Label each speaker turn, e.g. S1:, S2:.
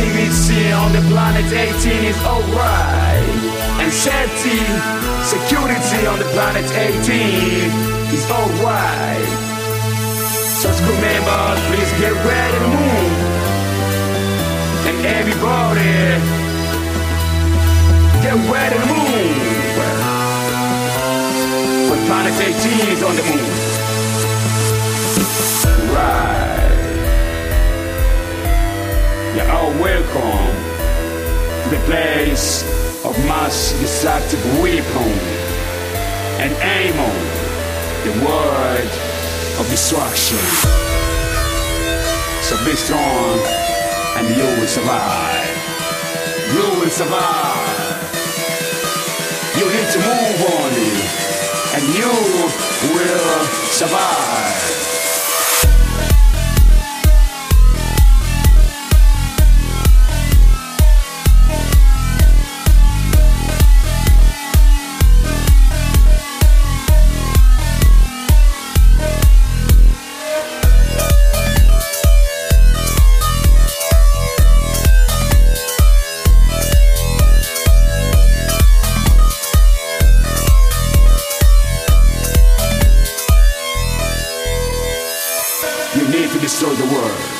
S1: activity on the planet 18 is alright. And safety, security on the planet 18 is alright. So school members, please get ready to move. And everybody, get ready to move. But planet 18 is on the move. You're all welcome to the place of mass destructive weapon and aim on the word of destruction. So be strong and you will survive. You will survive. You need to move on and you will survive. You need to destroy the world.